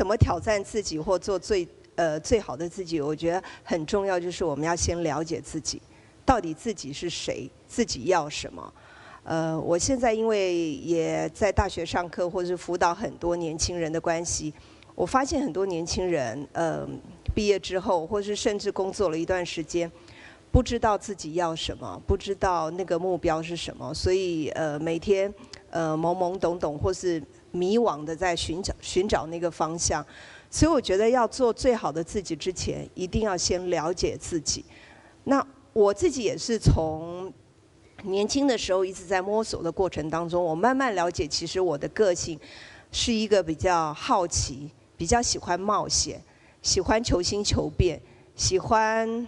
怎么挑战自己或做最呃最好的自己？我觉得很重要，就是我们要先了解自己，到底自己是谁，自己要什么。呃，我现在因为也在大学上课，或者是辅导很多年轻人的关系，我发现很多年轻人，呃，毕业之后，或是甚至工作了一段时间，不知道自己要什么，不知道那个目标是什么，所以呃，每天呃懵懵懂懂或是迷惘的在寻找寻找那个方向。所以我觉得要做最好的自己之前，一定要先了解自己。那我自己也是从。年轻的时候一直在摸索的过程当中，我慢慢了解，其实我的个性是一个比较好奇、比较喜欢冒险、喜欢求新求变、喜欢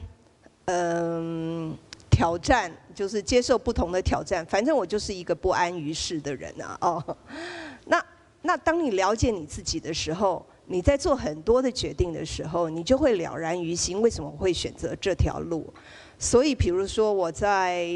嗯挑战，就是接受不同的挑战。反正我就是一个不安于世的人啊！哦，那当你了解你自己的时候，你在做很多的决定的时候，你就会了然于心，为什么会选择这条路？所以，比如说我在。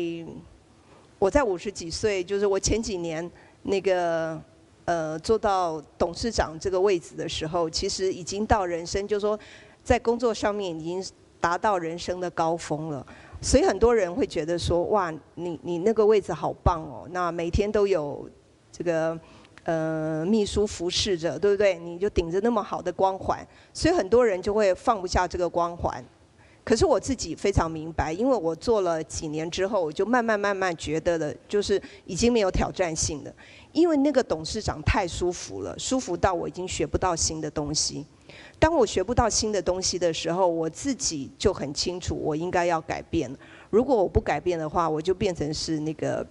我在五十几岁，就是我前几年那个呃做到董事长这个位置的时候，其实已经到人生，就是说在工作上面已经达到人生的高峰了。所以很多人会觉得说，哇，你你那个位置好棒哦，那每天都有这个呃秘书服侍着，对不对？你就顶着那么好的光环，所以很多人就会放不下这个光环。可是我自己非常明白，因为我做了几年之后，我就慢慢慢慢觉得了，就是已经没有挑战性了。因为那个董事长太舒服了，舒服到我已经学不到新的东西。当我学不到新的东西的时候，我自己就很清楚，我应该要改变。如果我不改变的话，我就变成是那个。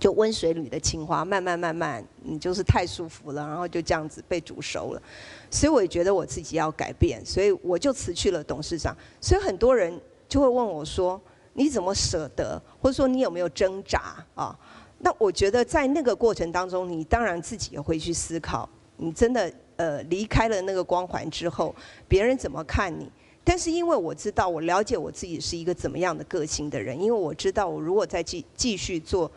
就温水里的青蛙，慢慢慢慢，你就是太舒服了，然后就这样子被煮熟了。所以我也觉得我自己要改变，所以我就辞去了董事长。所以很多人就会问我说：“你怎么舍得？或者说你有没有挣扎啊？”那我觉得在那个过程当中，你当然自己也会去思考。你真的呃离开了那个光环之后，别人怎么看你？但是因为我知道，我了解我自己是一个怎么样的个性的人，因为我知道我如果再继继续做。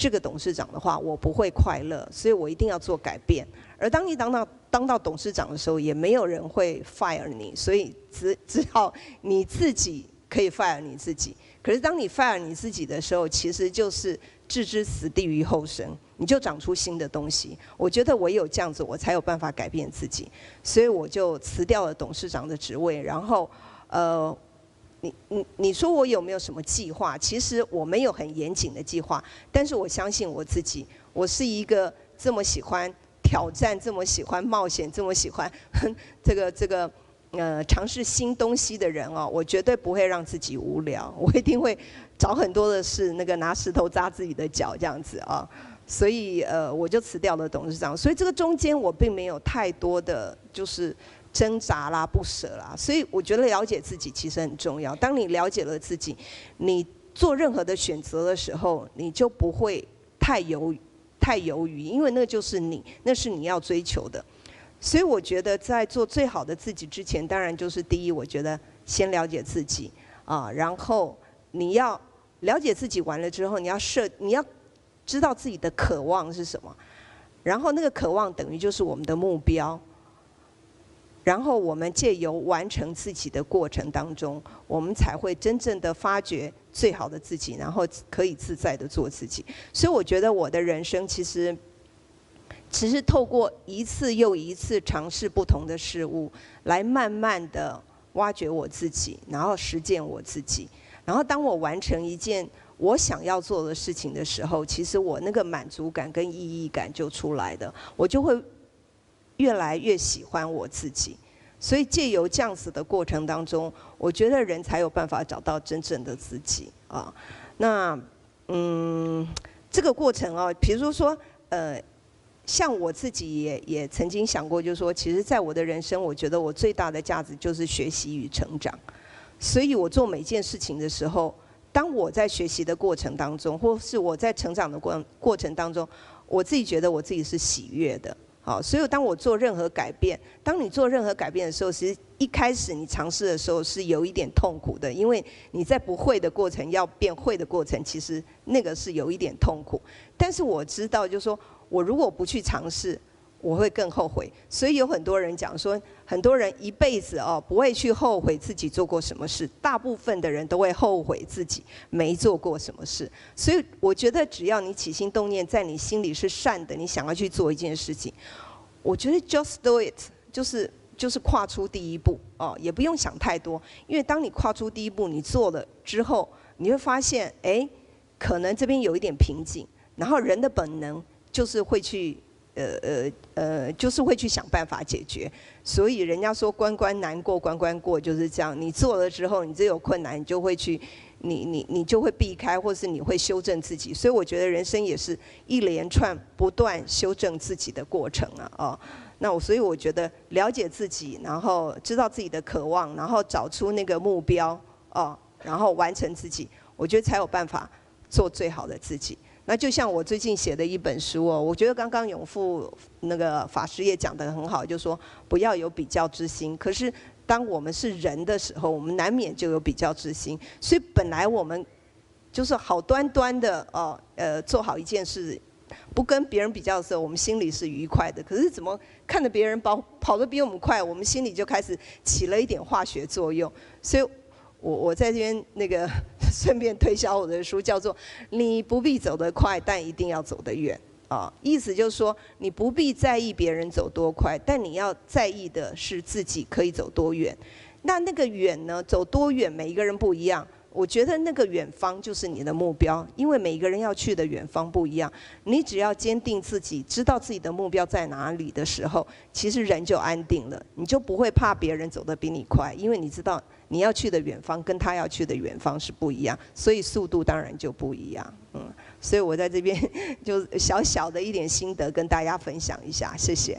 这个董事长的话，我不会快乐，所以我一定要做改变。而当你当到当到董事长的时候，也没有人会 fire 你，所以只只好你自己可以 fire 你自己。可是当你 fire 你自己的时候，其实就是置之死地于后生，你就长出新的东西。我觉得唯有这样子，我才有办法改变自己，所以我就辞掉了董事长的职位，然后呃。你你你说我有没有什么计划？其实我没有很严谨的计划，但是我相信我自己，我是一个这么喜欢挑战、这么喜欢冒险、这么喜欢 这个这个呃尝试新东西的人哦。我绝对不会让自己无聊，我一定会找很多的事，那个拿石头砸自己的脚这样子啊。所以呃，我就辞掉了董事长。所以这个中间我并没有太多的就是。挣扎啦，不舍啦，所以我觉得了解自己其实很重要。当你了解了自己，你做任何的选择的时候，你就不会太犹太犹豫，因为那就是你，那是你要追求的。所以我觉得在做最好的自己之前，当然就是第一，我觉得先了解自己啊，然后你要了解自己完了之后，你要设，你要知道自己的渴望是什么，然后那个渴望等于就是我们的目标。然后我们借由完成自己的过程当中，我们才会真正的发掘最好的自己，然后可以自在的做自己。所以我觉得我的人生其实，其实透过一次又一次尝试不同的事物，来慢慢的挖掘我自己，然后实践我自己。然后当我完成一件我想要做的事情的时候，其实我那个满足感跟意义感就出来的，我就会。越来越喜欢我自己，所以借由这样子的过程当中，我觉得人才有办法找到真正的自己啊。那嗯，这个过程啊，比如说呃，像我自己也也曾经想过，就是说，其实在我的人生，我觉得我最大的价值就是学习与成长。所以我做每件事情的时候，当我在学习的过程当中，或是我在成长的过过程当中，我自己觉得我自己是喜悦的。好，所以当我做任何改变，当你做任何改变的时候，其实一开始你尝试的时候是有一点痛苦的，因为你在不会的过程要变会的过程，其实那个是有一点痛苦。但是我知道，就是说我如果不去尝试，我会更后悔。所以有很多人讲说，很多人一辈子哦不会去后悔自己做过什么事，大部分的人都会后悔自己没做过什么事。所以我觉得，只要你起心动念在你心里是善的，你想要去做一件事情，我觉得 just do it，就是就是跨出第一步哦，也不用想太多，因为当你跨出第一步，你做了之后，你会发现，哎，可能这边有一点瓶颈，然后人的本能就是会去。呃呃呃，就是会去想办法解决，所以人家说关关难过关关过就是这样。你做了之后，你这有困难，你就会去，你你你就会避开，或是你会修正自己。所以我觉得人生也是一连串不断修正自己的过程啊哦，那我所以我觉得了解自己，然后知道自己的渴望，然后找出那个目标哦，然后完成自己，我觉得才有办法做最好的自己。那就像我最近写的一本书哦，我觉得刚刚永富那个法师也讲得很好，就是说不要有比较之心。可是当我们是人的时候，我们难免就有比较之心。所以本来我们就是好端端的哦，呃，做好一件事，不跟别人比较的时候，我们心里是愉快的。可是怎么看着别人跑跑得比我们快，我们心里就开始起了一点化学作用。所以。我我在这边那个顺便推销我的书，叫做《你不必走得快，但一定要走得远》啊，意思就是说你不必在意别人走多快，但你要在意的是自己可以走多远。那那个远呢，走多远，每一个人不一样。我觉得那个远方就是你的目标，因为每个人要去的远方不一样。你只要坚定自己，知道自己的目标在哪里的时候，其实人就安定了，你就不会怕别人走得比你快，因为你知道你要去的远方跟他要去的远方是不一样，所以速度当然就不一样。嗯，所以我在这边就小小的一点心得跟大家分享一下，谢谢。